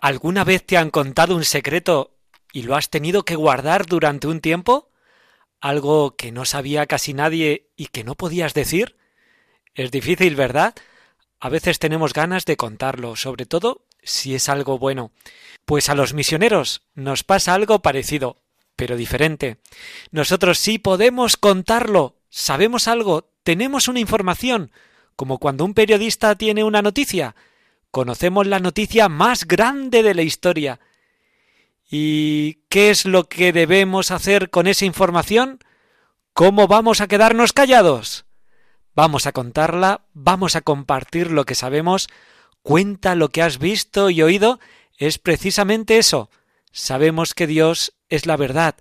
¿Alguna vez te han contado un secreto y lo has tenido que guardar durante un tiempo? ¿Algo que no sabía casi nadie y que no podías decir? Es difícil, ¿verdad? A veces tenemos ganas de contarlo, sobre todo si es algo bueno. Pues a los misioneros nos pasa algo parecido, pero diferente. Nosotros sí podemos contarlo, sabemos algo, tenemos una información, como cuando un periodista tiene una noticia. Conocemos la noticia más grande de la historia. ¿Y qué es lo que debemos hacer con esa información? ¿Cómo vamos a quedarnos callados? Vamos a contarla, vamos a compartir lo que sabemos, cuenta lo que has visto y oído, es precisamente eso. Sabemos que Dios es la verdad,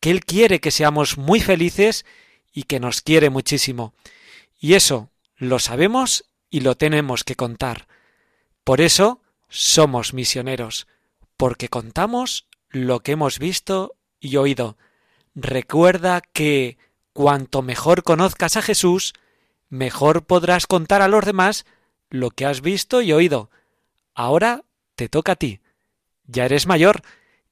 que Él quiere que seamos muy felices y que nos quiere muchísimo. Y eso lo sabemos y lo tenemos que contar. Por eso somos misioneros, porque contamos lo que hemos visto y oído. Recuerda que cuanto mejor conozcas a Jesús, mejor podrás contar a los demás lo que has visto y oído. Ahora te toca a ti. Ya eres mayor,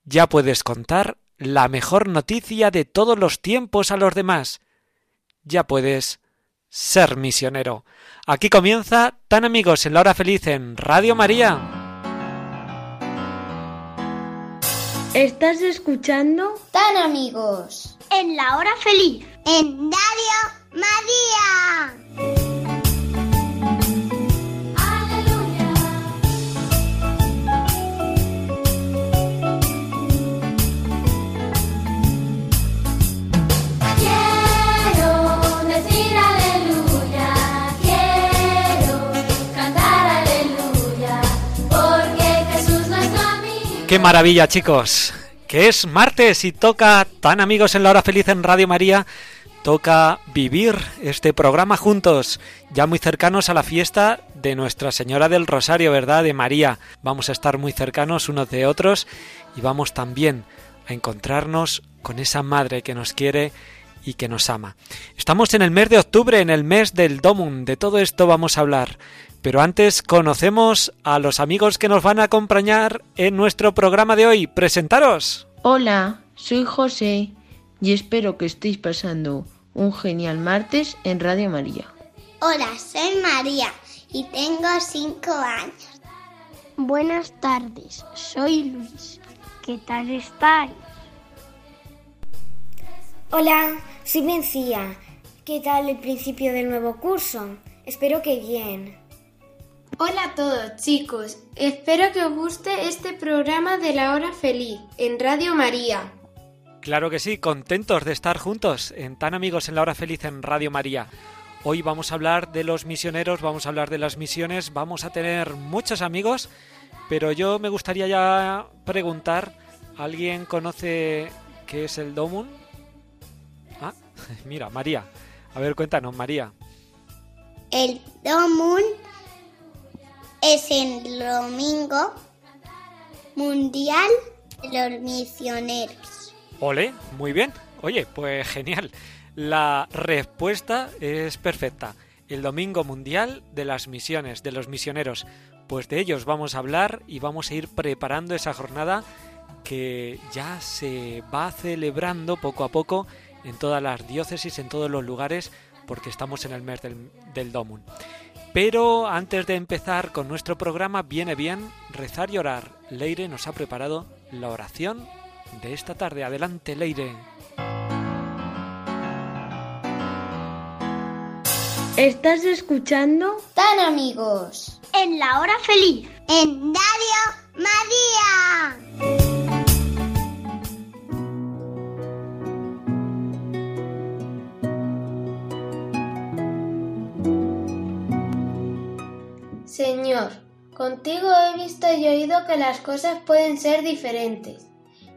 ya puedes contar la mejor noticia de todos los tiempos a los demás. Ya puedes ser misionero. Aquí comienza Tan amigos en la hora feliz en Radio María. Estás escuchando Tan amigos. En la hora feliz. En Radio María. ¡Qué maravilla, chicos! Que es martes y toca Tan amigos en la hora feliz en Radio María. Toca vivir este programa juntos, ya muy cercanos a la fiesta de Nuestra Señora del Rosario, ¿verdad? De María. Vamos a estar muy cercanos unos de otros y vamos también a encontrarnos con esa Madre que nos quiere y que nos ama. Estamos en el mes de octubre, en el mes del Domum. De todo esto vamos a hablar. Pero antes conocemos a los amigos que nos van a acompañar en nuestro programa de hoy. Presentaros. Hola, soy José y espero que estéis pasando un genial martes en Radio María. Hola, soy María y tengo cinco años. Buenas tardes, soy Luis. ¿Qué tal estáis? Hola, soy Mencía. ¿Qué tal el principio del nuevo curso? Espero que bien. Hola a todos chicos, espero que os guste este programa de la hora feliz en Radio María. Claro que sí, contentos de estar juntos en Tan Amigos en la Hora Feliz en Radio María. Hoy vamos a hablar de los misioneros, vamos a hablar de las misiones, vamos a tener muchos amigos, pero yo me gustaría ya preguntar, ¿alguien conoce qué es el Domun? Ah, mira, María. A ver, cuéntanos, María. El Domun es el domingo mundial de los misioneros. Ole, muy bien. Oye, pues genial. La respuesta es perfecta. El Domingo Mundial de las Misiones, de los misioneros. Pues de ellos vamos a hablar y vamos a ir preparando esa jornada que ya se va celebrando poco a poco en todas las diócesis, en todos los lugares, porque estamos en el mes del, del Domun. Pero antes de empezar con nuestro programa, viene bien rezar y orar. Leire nos ha preparado la oración de esta tarde. Adelante, Leire. ¿Estás escuchando? Tan amigos. En la hora feliz. En Radio María. Contigo he visto y oído que las cosas pueden ser diferentes,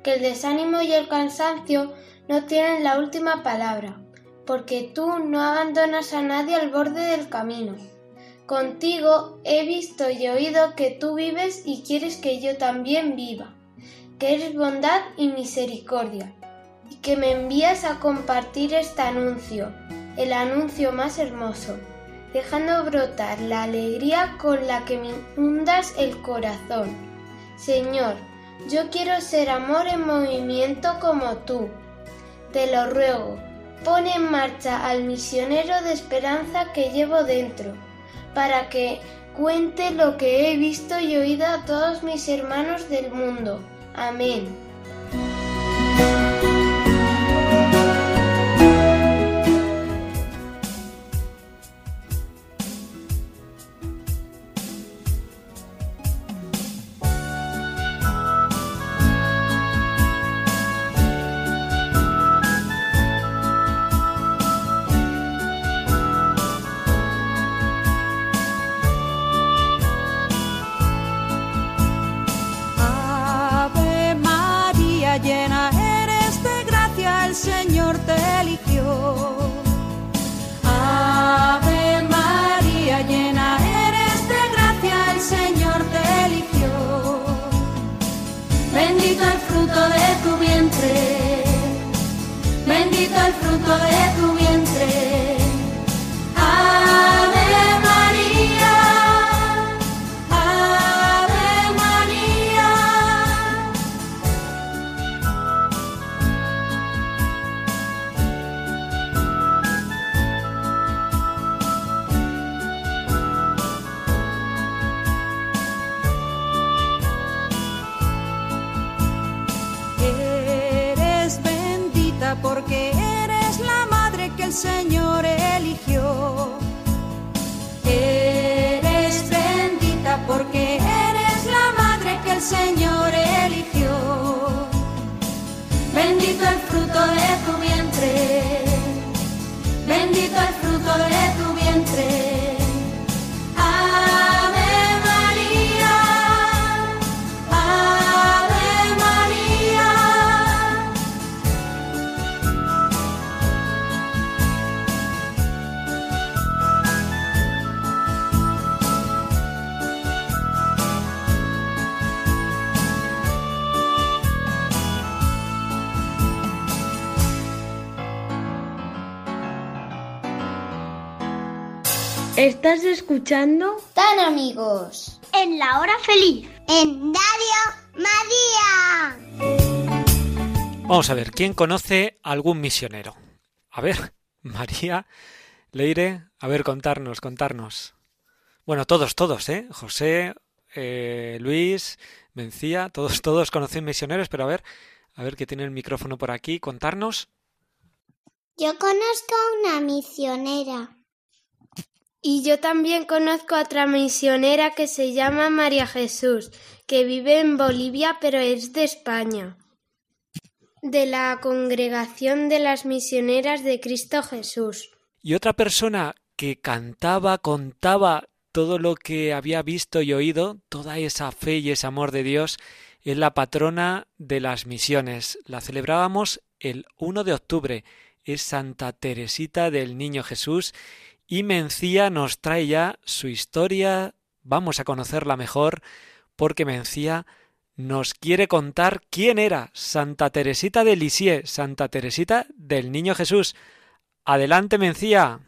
que el desánimo y el cansancio no tienen la última palabra, porque tú no abandonas a nadie al borde del camino. Contigo he visto y oído que tú vives y quieres que yo también viva, que eres bondad y misericordia, y que me envías a compartir este anuncio, el anuncio más hermoso dejando brotar la alegría con la que me inundas el corazón. Señor, yo quiero ser amor en movimiento como tú. Te lo ruego, pon en marcha al misionero de esperanza que llevo dentro, para que cuente lo que he visto y oído a todos mis hermanos del mundo. Amén. Escuchando? Tan amigos. En la hora feliz. En Radio María. Vamos a ver, ¿quién conoce algún misionero? A ver, María, Leire, a ver, contarnos, contarnos. Bueno, todos, todos, ¿eh? José, eh, Luis, Mencía, todos, todos conocen misioneros, pero a ver, a ver que tiene el micrófono por aquí, contarnos. Yo conozco a una misionera. Y yo también conozco a otra misionera que se llama María Jesús, que vive en Bolivia pero es de España, de la Congregación de las Misioneras de Cristo Jesús. Y otra persona que cantaba, contaba todo lo que había visto y oído, toda esa fe y ese amor de Dios, es la patrona de las misiones. La celebrábamos el 1 de octubre. Es Santa Teresita del Niño Jesús y Mencía nos trae ya su historia. Vamos a conocerla mejor porque Mencía nos quiere contar quién era Santa Teresita de Lisieux, Santa Teresita del Niño Jesús. Adelante, Mencía.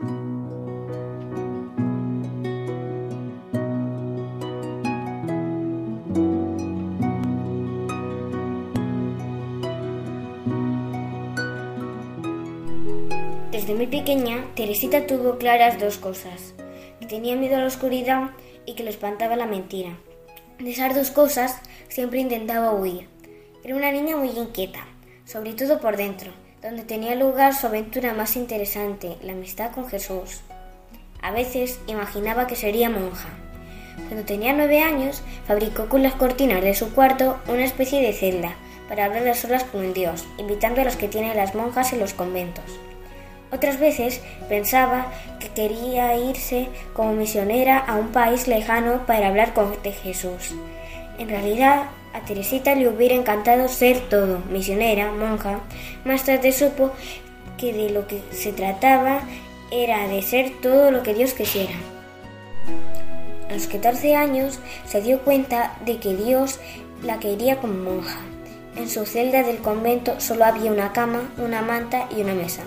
Teresita tuvo claras dos cosas, que tenía miedo a la oscuridad y que le espantaba la mentira. De esas dos cosas siempre intentaba huir. Era una niña muy inquieta, sobre todo por dentro, donde tenía lugar su aventura más interesante, la amistad con Jesús. A veces imaginaba que sería monja. Cuando tenía nueve años, fabricó con las cortinas de su cuarto una especie de celda para hablar a solas con Dios, invitando a los que tienen las monjas en los conventos. Otras veces pensaba que quería irse como misionera a un país lejano para hablar con Jesús. En realidad, a Teresita le hubiera encantado ser todo, misionera, monja. Más tarde supo que de lo que se trataba era de ser todo lo que Dios quisiera. A los 14 años se dio cuenta de que Dios la quería como monja. En su celda del convento solo había una cama, una manta y una mesa.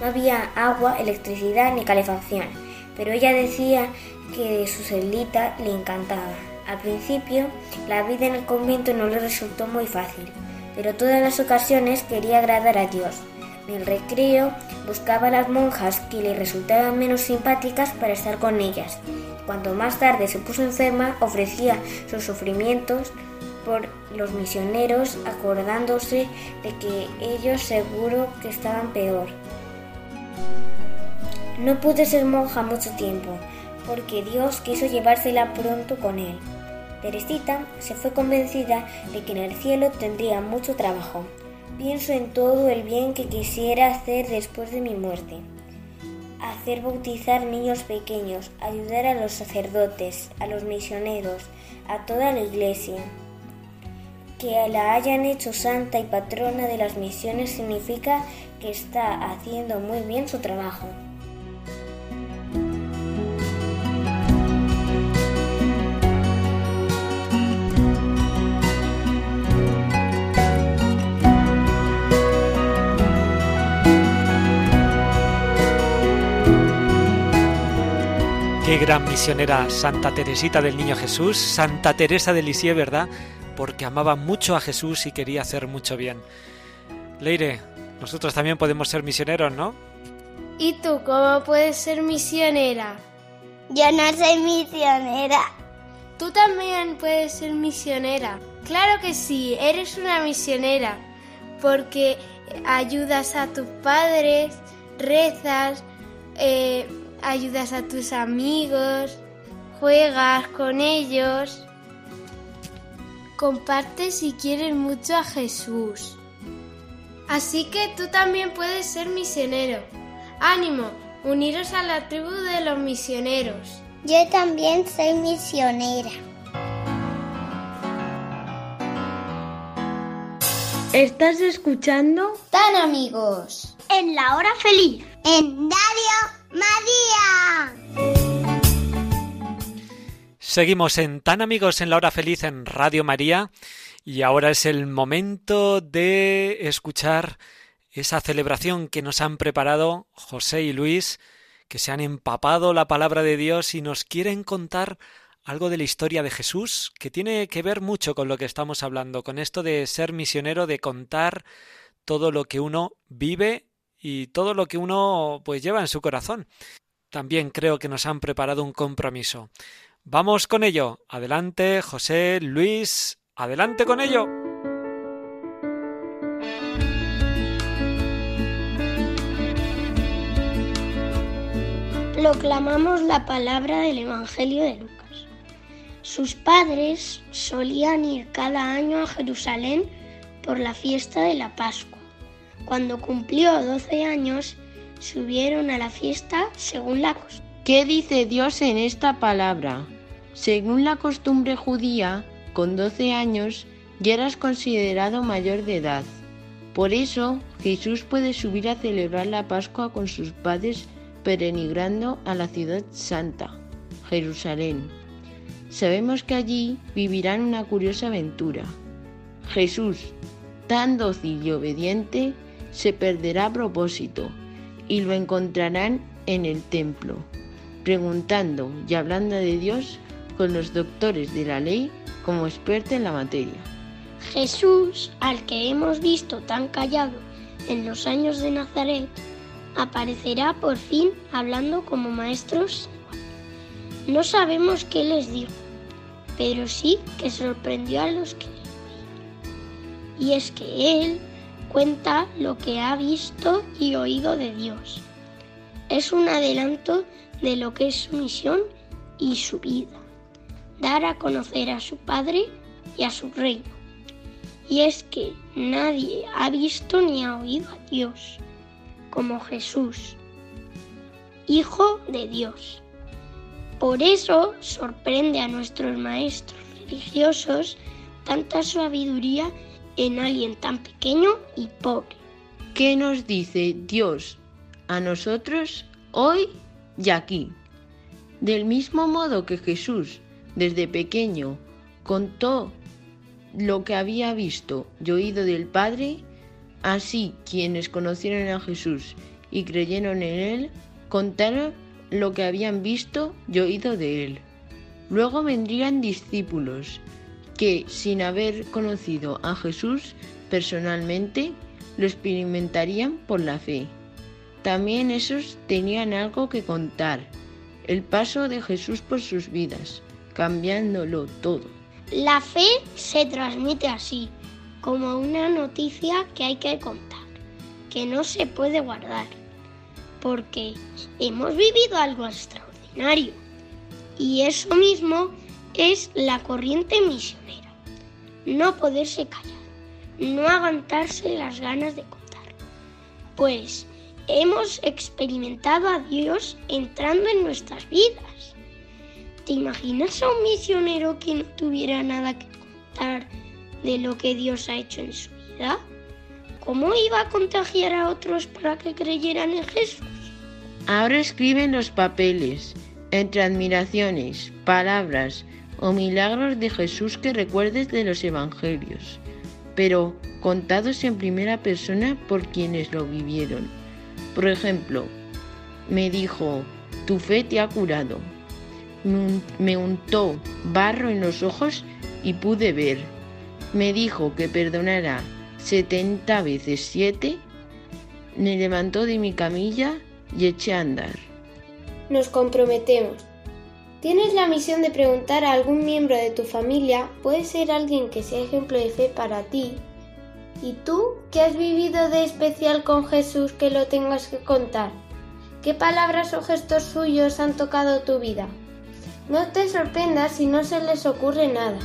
No había agua, electricidad ni calefacción, pero ella decía que su celdita le encantaba. Al principio, la vida en el convento no le resultó muy fácil, pero todas las ocasiones quería agradar a Dios. En el recreo buscaba a las monjas que le resultaban menos simpáticas para estar con ellas. Cuando más tarde se puso enferma, ofrecía sus sufrimientos por los misioneros, acordándose de que ellos seguro que estaban peor. No pude ser monja mucho tiempo, porque Dios quiso llevársela pronto con él. Teresita se fue convencida de que en el cielo tendría mucho trabajo. Pienso en todo el bien que quisiera hacer después de mi muerte. Hacer bautizar niños pequeños, ayudar a los sacerdotes, a los misioneros, a toda la iglesia. Que la hayan hecho santa y patrona de las misiones significa que está haciendo muy bien su trabajo. Qué gran misionera Santa Teresita del Niño Jesús, Santa Teresa de Lisieux, ¿verdad? Porque amaba mucho a Jesús y quería hacer mucho bien. Leire, nosotros también podemos ser misioneros, ¿no? ¿Y tú cómo puedes ser misionera? Yo no soy misionera. Tú también puedes ser misionera. Claro que sí, eres una misionera, porque ayudas a tus padres, rezas, eh, ayudas a tus amigos, juegas con ellos, compartes y quieres mucho a Jesús. Así que tú también puedes ser misionero. Ánimo, uniros a la tribu de los misioneros. Yo también soy misionera. ¿Estás escuchando? Tan amigos. En la hora feliz. En Radio María. Seguimos en Tan Amigos en la Hora Feliz en Radio María y ahora es el momento de escuchar esa celebración que nos han preparado José y Luis, que se han empapado la palabra de Dios y nos quieren contar algo de la historia de Jesús que tiene que ver mucho con lo que estamos hablando, con esto de ser misionero, de contar todo lo que uno vive y todo lo que uno pues lleva en su corazón. También creo que nos han preparado un compromiso. Vamos con ello. Adelante, José, Luis, adelante con ello. Proclamamos la palabra del Evangelio de Lucas. Sus padres solían ir cada año a Jerusalén por la fiesta de la Pascua. Cuando cumplió 12 años, subieron a la fiesta según la costumbre. ¿Qué dice Dios en esta palabra? Según la costumbre judía, con 12 años ya eras considerado mayor de edad. Por eso Jesús puede subir a celebrar la Pascua con sus padres peregrinando a la ciudad santa, Jerusalén. Sabemos que allí vivirán una curiosa aventura. Jesús, tan dócil y obediente, se perderá a propósito y lo encontrarán en el templo, preguntando y hablando de Dios con los doctores de la ley como experto en la materia. Jesús, al que hemos visto tan callado en los años de Nazaret, aparecerá por fin hablando como maestros. No sabemos qué les dijo, pero sí que sorprendió a los que le. Y es que Él cuenta lo que ha visto y oído de Dios. Es un adelanto de lo que es su misión y su vida, dar a conocer a su Padre y a su reino. Y es que nadie ha visto ni ha oído a Dios como Jesús, Hijo de Dios. Por eso sorprende a nuestros maestros religiosos tanta sabiduría en alguien tan pequeño y pobre. ¿Qué nos dice Dios a nosotros hoy y aquí? Del mismo modo que Jesús desde pequeño contó lo que había visto y oído del Padre, así quienes conocieron a Jesús y creyeron en Él, contaron lo que habían visto y oído de Él. Luego vendrían discípulos que, sin haber conocido a Jesús personalmente, lo experimentarían por la fe. También esos tenían algo que contar, el paso de Jesús por sus vidas, cambiándolo todo. La fe se transmite así, como una noticia que hay que contar, que no se puede guardar, porque hemos vivido algo extraordinario. Y eso mismo es la corriente misionera. No poderse callar, no aguantarse las ganas de contar. Pues hemos experimentado a Dios entrando en nuestras vidas. ¿Te imaginas a un misionero que no tuviera nada que contar de lo que Dios ha hecho en su vida? ¿Cómo iba a contagiar a otros para que creyeran en Jesús? Ahora escriben los papeles, entre admiraciones, palabras o milagros de Jesús que recuerdes de los evangelios, pero contados en primera persona por quienes lo vivieron. Por ejemplo, me dijo, tu fe te ha curado. Me untó barro en los ojos y pude ver. Me dijo que perdonara 70 veces 7. Me levantó de mi camilla y eché a andar. Nos comprometemos. Tienes la misión de preguntar a algún miembro de tu familia, puede ser alguien que sea ejemplo de fe para ti. ¿Y tú qué has vivido de especial con Jesús que lo tengas que contar? ¿Qué palabras o gestos suyos han tocado tu vida? No te sorprendas si no se les ocurre nada.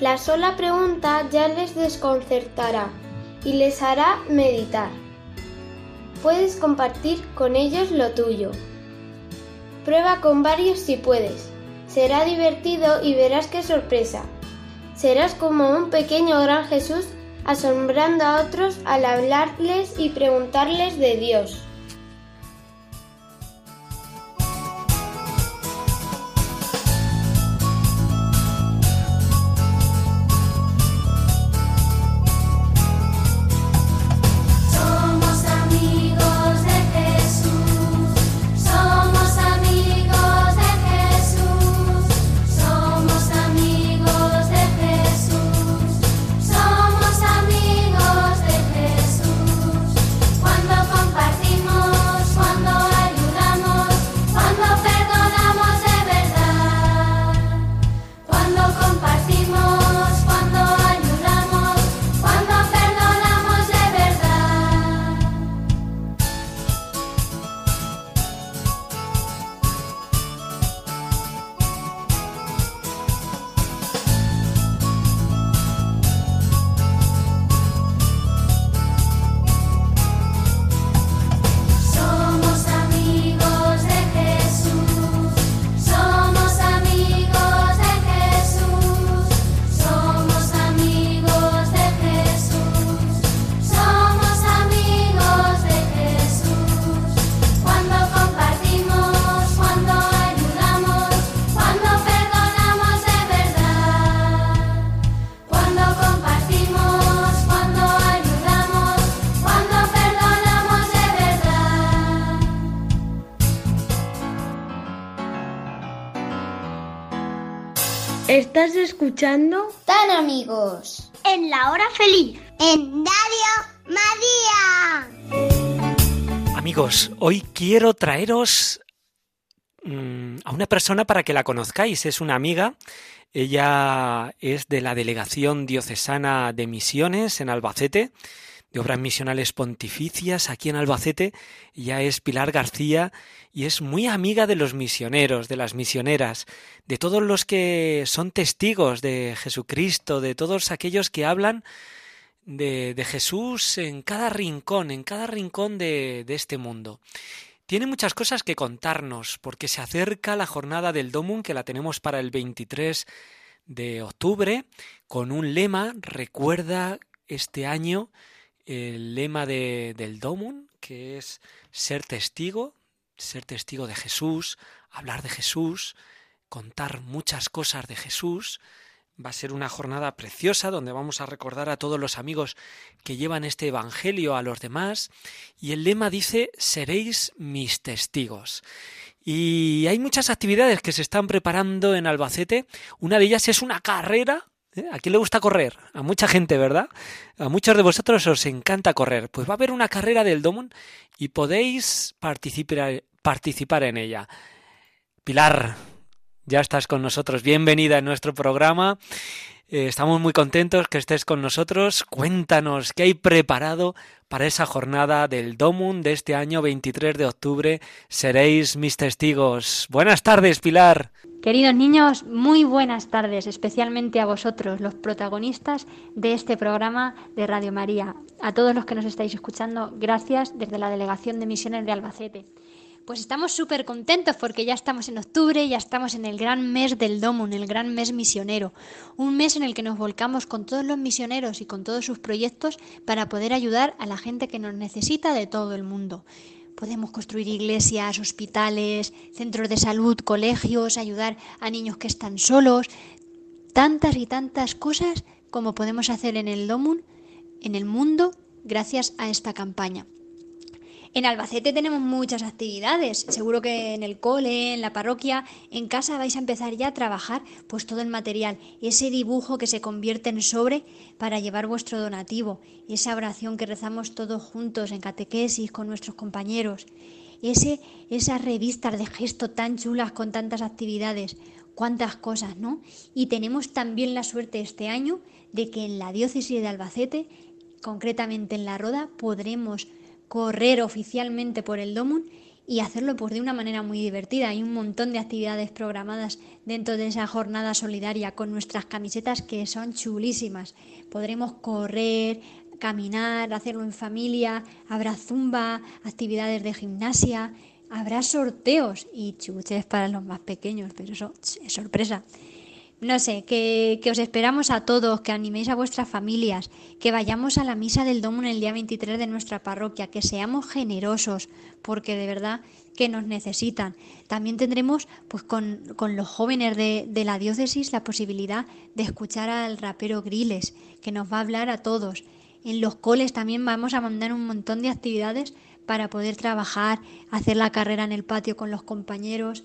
La sola pregunta ya les desconcertará y les hará meditar. Puedes compartir con ellos lo tuyo. Prueba con varios si puedes. Será divertido y verás qué sorpresa. Serás como un pequeño gran Jesús asombrando a otros al hablarles y preguntarles de Dios. ¿Estás escuchando? Tan amigos. En la hora feliz. En Radio María. Amigos, hoy quiero traeros mm, a una persona para que la conozcáis. Es una amiga. Ella es de la Delegación Diocesana de Misiones en Albacete. De Obras Misionales Pontificias aquí en Albacete. Ella es Pilar García y es muy amiga de los misioneros, de las misioneras, de todos los que son testigos de Jesucristo, de todos aquellos que hablan de, de Jesús en cada rincón, en cada rincón de, de este mundo. Tiene muchas cosas que contarnos, porque se acerca la jornada del Domum, que la tenemos para el 23 de octubre, con un lema, recuerda este año el lema de, del Domum, que es ser testigo, ser testigo de Jesús, hablar de Jesús, contar muchas cosas de Jesús. Va a ser una jornada preciosa donde vamos a recordar a todos los amigos que llevan este Evangelio a los demás. Y el lema dice, seréis mis testigos. Y hay muchas actividades que se están preparando en Albacete. Una de ellas es una carrera ¿Eh? ¿A quién le gusta correr? A mucha gente, ¿verdad? A muchos de vosotros os encanta correr. Pues va a haber una carrera del Domon y podéis participar, participar en ella. Pilar, ya estás con nosotros. Bienvenida en nuestro programa. Eh, estamos muy contentos que estés con nosotros. Cuéntanos qué hay preparado para esa jornada del Domum de este año 23 de octubre. Seréis mis testigos. Buenas tardes, Pilar. Queridos niños, muy buenas tardes, especialmente a vosotros, los protagonistas de este programa de Radio María. A todos los que nos estáis escuchando, gracias desde la Delegación de Misiones de Albacete. Pues estamos súper contentos porque ya estamos en octubre, ya estamos en el gran mes del Domo, en el gran mes misionero. Un mes en el que nos volcamos con todos los misioneros y con todos sus proyectos para poder ayudar a la gente que nos necesita de todo el mundo. Podemos construir iglesias, hospitales, centros de salud, colegios, ayudar a niños que están solos, tantas y tantas cosas como podemos hacer en el Domun, en el mundo, gracias a esta campaña. En Albacete tenemos muchas actividades. Seguro que en el cole, en la parroquia, en casa vais a empezar ya a trabajar pues todo el material, ese dibujo que se convierte en sobre para llevar vuestro donativo, esa oración que rezamos todos juntos en catequesis con nuestros compañeros, ese esas revistas de gesto tan chulas con tantas actividades, cuántas cosas, ¿no? Y tenemos también la suerte este año de que en la diócesis de Albacete, concretamente en la Roda, podremos correr oficialmente por el Domun y hacerlo pues de una manera muy divertida. Hay un montón de actividades programadas dentro de esa jornada solidaria con nuestras camisetas que son chulísimas. Podremos correr, caminar, hacerlo en familia, habrá zumba, actividades de gimnasia, habrá sorteos y chuches para los más pequeños, pero eso es sorpresa. No sé, que, os esperamos a todos, que animéis a vuestras familias, que vayamos a la misa del Domo en el día 23 de nuestra parroquia, que seamos generosos, porque de verdad que nos necesitan. También tendremos pues con, los jóvenes de, de, la diócesis la posibilidad de escuchar al rapero Griles, que nos va a hablar a todos. En los coles también vamos a mandar un montón de actividades para poder trabajar, hacer la carrera en el patio con los compañeros,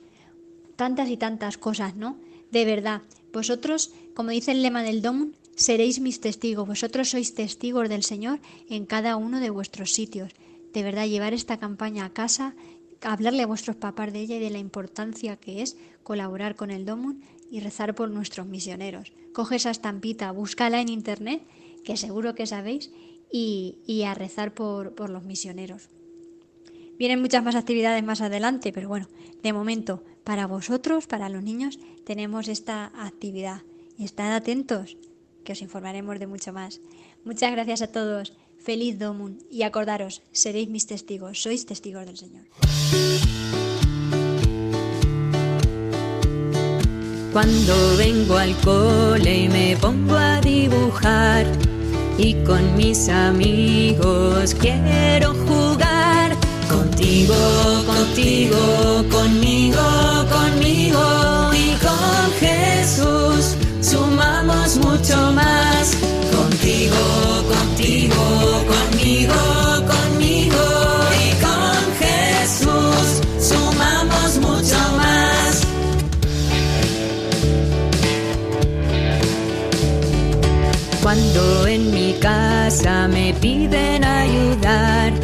tantas y tantas cosas, ¿no? De verdad, vosotros, como dice el lema del Dom, seréis mis testigos. Vosotros sois testigos del Señor en cada uno de vuestros sitios. De verdad, llevar esta campaña a casa, hablarle a vuestros papás de ella y de la importancia que es colaborar con el Domun y rezar por nuestros misioneros. Coge esa estampita, búscala en internet, que seguro que sabéis, y, y a rezar por, por los misioneros. Vienen muchas más actividades más adelante, pero bueno, de momento, para vosotros, para los niños, tenemos esta actividad. Estad atentos, que os informaremos de mucho más. Muchas gracias a todos. Feliz Domun. Y acordaros, seréis mis testigos, sois testigos del Señor. Cuando vengo al cole y me pongo a dibujar y con mis amigos quiero contigo, contigo, conmigo, conmigo y con Jesús sumamos mucho más. Contigo, contigo, conmigo, conmigo y con Jesús sumamos mucho más. Cuando en mi casa me piden ayudar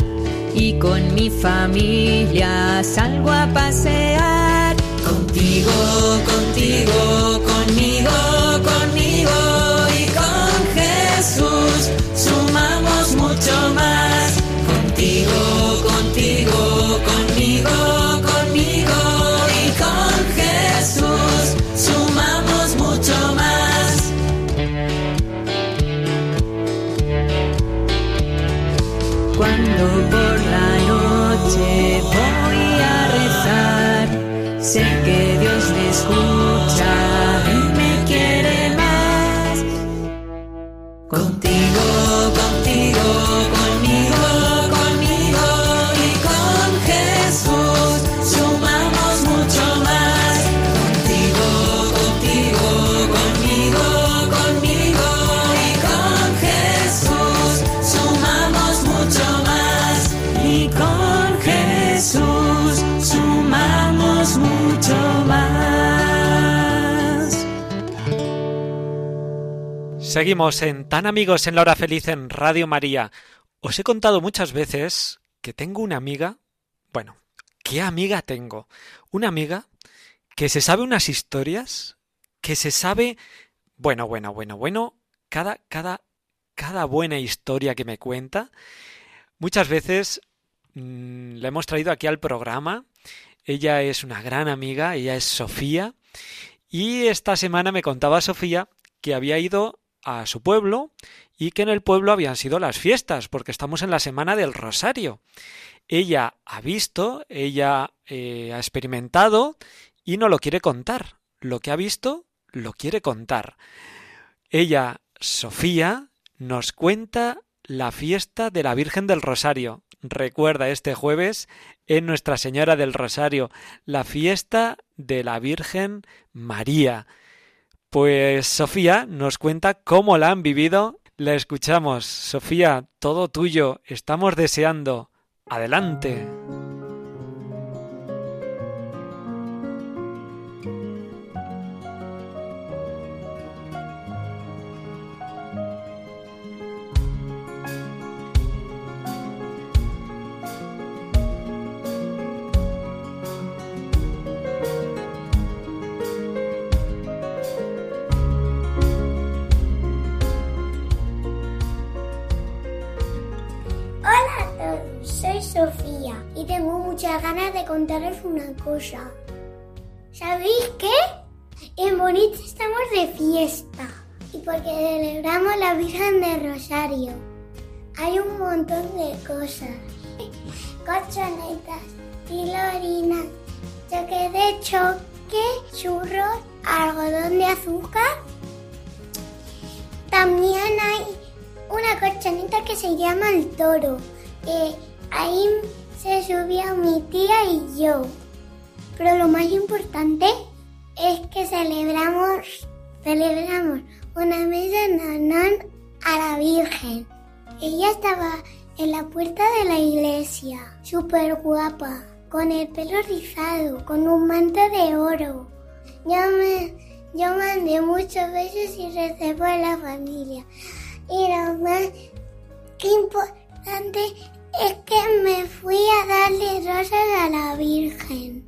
y con mi familia salgo a pasear. Contigo, contigo, conmigo, Seguimos en Tan Amigos en la Hora Feliz en Radio María. Os he contado muchas veces que tengo una amiga. Bueno, ¿qué amiga tengo? Una amiga que se sabe unas historias, que se sabe. Bueno, bueno, bueno, bueno. Cada, cada, cada buena historia que me cuenta. Muchas veces mm, la hemos traído aquí al programa. Ella es una gran amiga, ella es Sofía. Y esta semana me contaba Sofía que había ido a su pueblo y que en el pueblo habían sido las fiestas, porque estamos en la semana del Rosario. Ella ha visto, ella eh, ha experimentado y no lo quiere contar. Lo que ha visto, lo quiere contar. Ella, Sofía, nos cuenta la fiesta de la Virgen del Rosario. Recuerda este jueves en Nuestra Señora del Rosario, la fiesta de la Virgen María. Pues Sofía nos cuenta cómo la han vivido. La escuchamos. Sofía, todo tuyo. Estamos deseando. Adelante. De contaros una cosa. ¿Sabéis qué? En Bonita estamos de fiesta y porque celebramos la Virgen de Rosario. Hay un montón de cosas. Cochonetas, tilorinas, choque de choque, churros, algodón de azúcar. También hay una colchoneta que se llama el toro, que ahí se subía mi tía y yo. Pero lo más importante es que celebramos, celebramos una mesa en a la Virgen. Ella estaba en la puerta de la iglesia, súper guapa, con el pelo rizado, con un manto de oro. Yo me, yo mandé muchos besos y recé por la familia. Y lo más importante es que me a rosas a la Virgen.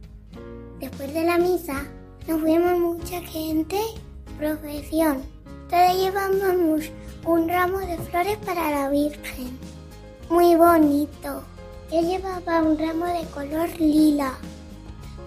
Después de la misa nos fuimos mucha gente, profesión. Todos llevábamos un ramo de flores para la Virgen. Muy bonito. Yo llevaba un ramo de color lila.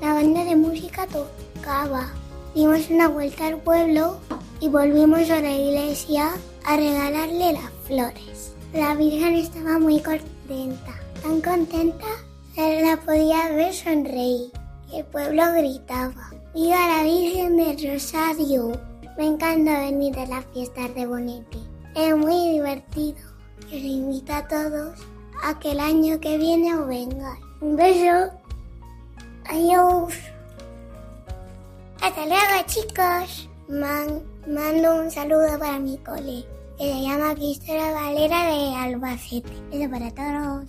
La banda de música tocaba. Dimos una vuelta al pueblo y volvimos a la iglesia a regalarle las flores. La Virgen estaba muy contenta, tan contenta la podía ver sonreír. El pueblo gritaba, ¡Viva la Virgen del Rosario! Me encanta venir a las fiestas de Bonete. Es muy divertido. Y os invito a todos a que el año que viene os vengáis. Un beso. Adiós. Hasta luego, chicos. Man- mando un saludo para mi cole, que se llama Cristóbal Valera de Albacete. Eso para todos.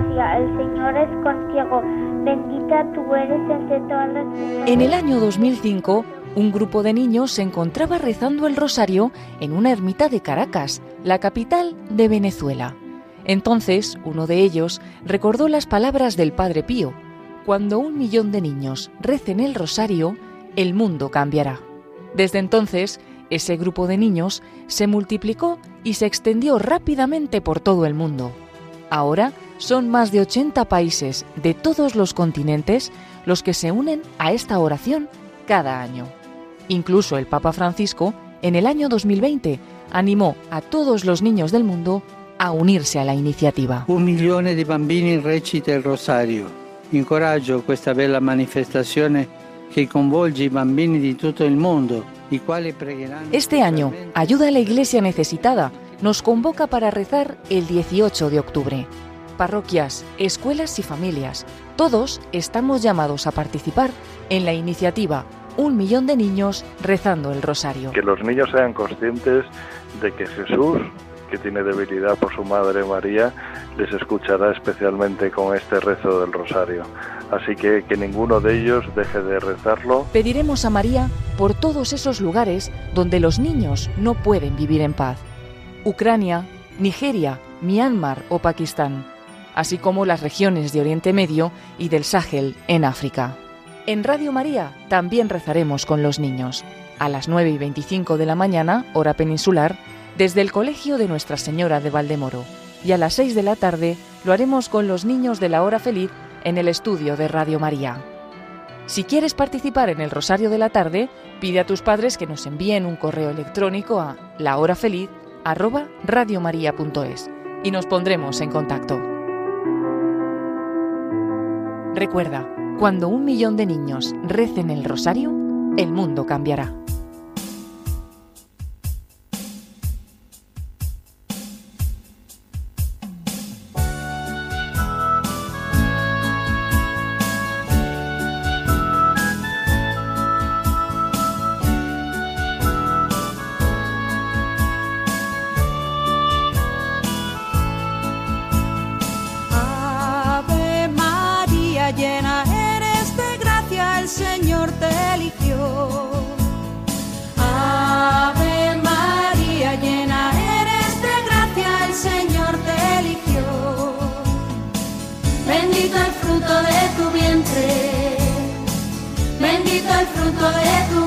Gracia, el Señor es contigo, bendita tú eres entre todas las mujeres. En el año 2005, un grupo de niños se encontraba rezando el rosario en una ermita de Caracas, la capital de Venezuela. Entonces, uno de ellos recordó las palabras del Padre Pío, cuando un millón de niños recen el rosario, el mundo cambiará. Desde entonces, ese grupo de niños se multiplicó y se extendió rápidamente por todo el mundo. Ahora son más de 80 países de todos los continentes los que se unen a esta oración cada año. Incluso el Papa Francisco, en el año 2020, animó a todos los niños del mundo a unirse a la iniciativa. Un milione di bambini recita il rosario. Incoraggio questa bella manifestazione che coinvolge i bambini di tutto il mondo, i quali pregheranno. Este año, Ayuda a la Iglesia Necesitada nos convoca para rezar el 18 de octubre. Parroquias, escuelas y familias, todos estamos llamados a participar en la iniciativa Un millón de niños rezando el rosario. Que los niños sean conscientes de que Jesús, que tiene debilidad por su madre María, les escuchará especialmente con este rezo del rosario. Así que que ninguno de ellos deje de rezarlo. Pediremos a María por todos esos lugares donde los niños no pueden vivir en paz. Ucrania, Nigeria, Myanmar o Pakistán, así como las regiones de Oriente Medio y del Sáhel en África. En Radio María también rezaremos con los niños, a las 9 y 25 de la mañana, hora peninsular, desde el Colegio de Nuestra Señora de Valdemoro, y a las 6 de la tarde lo haremos con los niños de la hora feliz en el estudio de Radio María. Si quieres participar en el Rosario de la Tarde, pide a tus padres que nos envíen un correo electrónico a lahorafeliz@radiomaria.es y nos pondremos en contacto. Recuerda, cuando un millón de niños recen el rosario, el mundo cambiará. Bendito el fruto de tu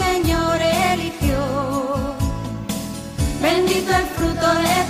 Señor eligió. Bendito el fruto de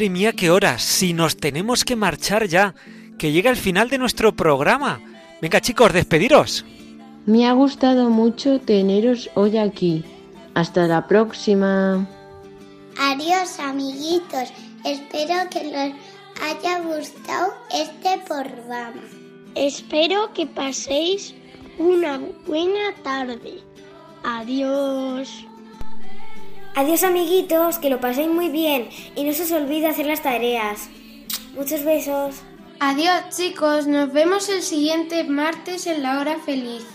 Madre mía, qué horas, si nos tenemos que marchar ya, que llega el final de nuestro programa. Venga chicos, despediros. Me ha gustado mucho teneros hoy aquí. Hasta la próxima. Adiós, amiguitos. Espero que les haya gustado este programa. Espero que paséis una buena tarde. Adiós. Adiós amiguitos, que lo paséis muy bien y no se os olvide hacer las tareas. Muchos besos. Adiós chicos, nos vemos el siguiente martes en la hora feliz.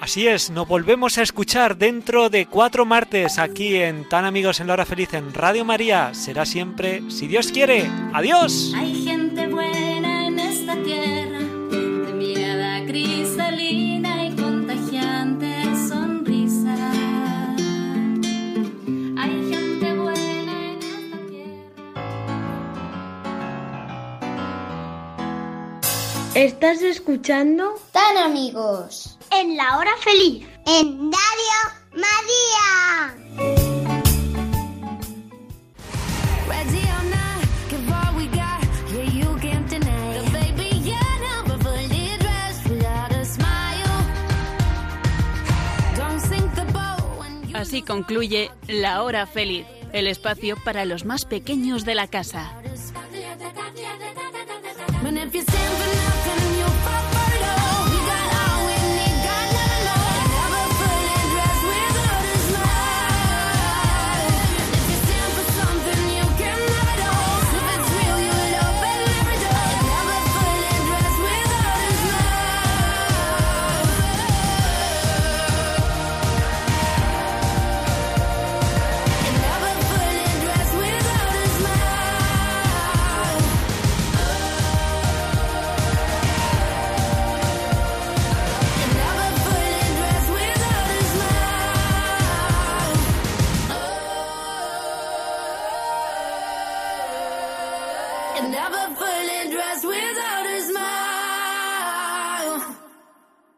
Así es, nos volvemos a escuchar dentro de cuatro martes aquí en Tan Amigos en la Hora Feliz en Radio María. Será siempre, si Dios quiere. ¡Adiós! Hay gente buena en esta tierra, de mirada cristalina ¿Estás escuchando? Tan amigos. En la hora feliz. En Radio María. Así concluye La Hora Feliz, el espacio para los más pequeños de la casa.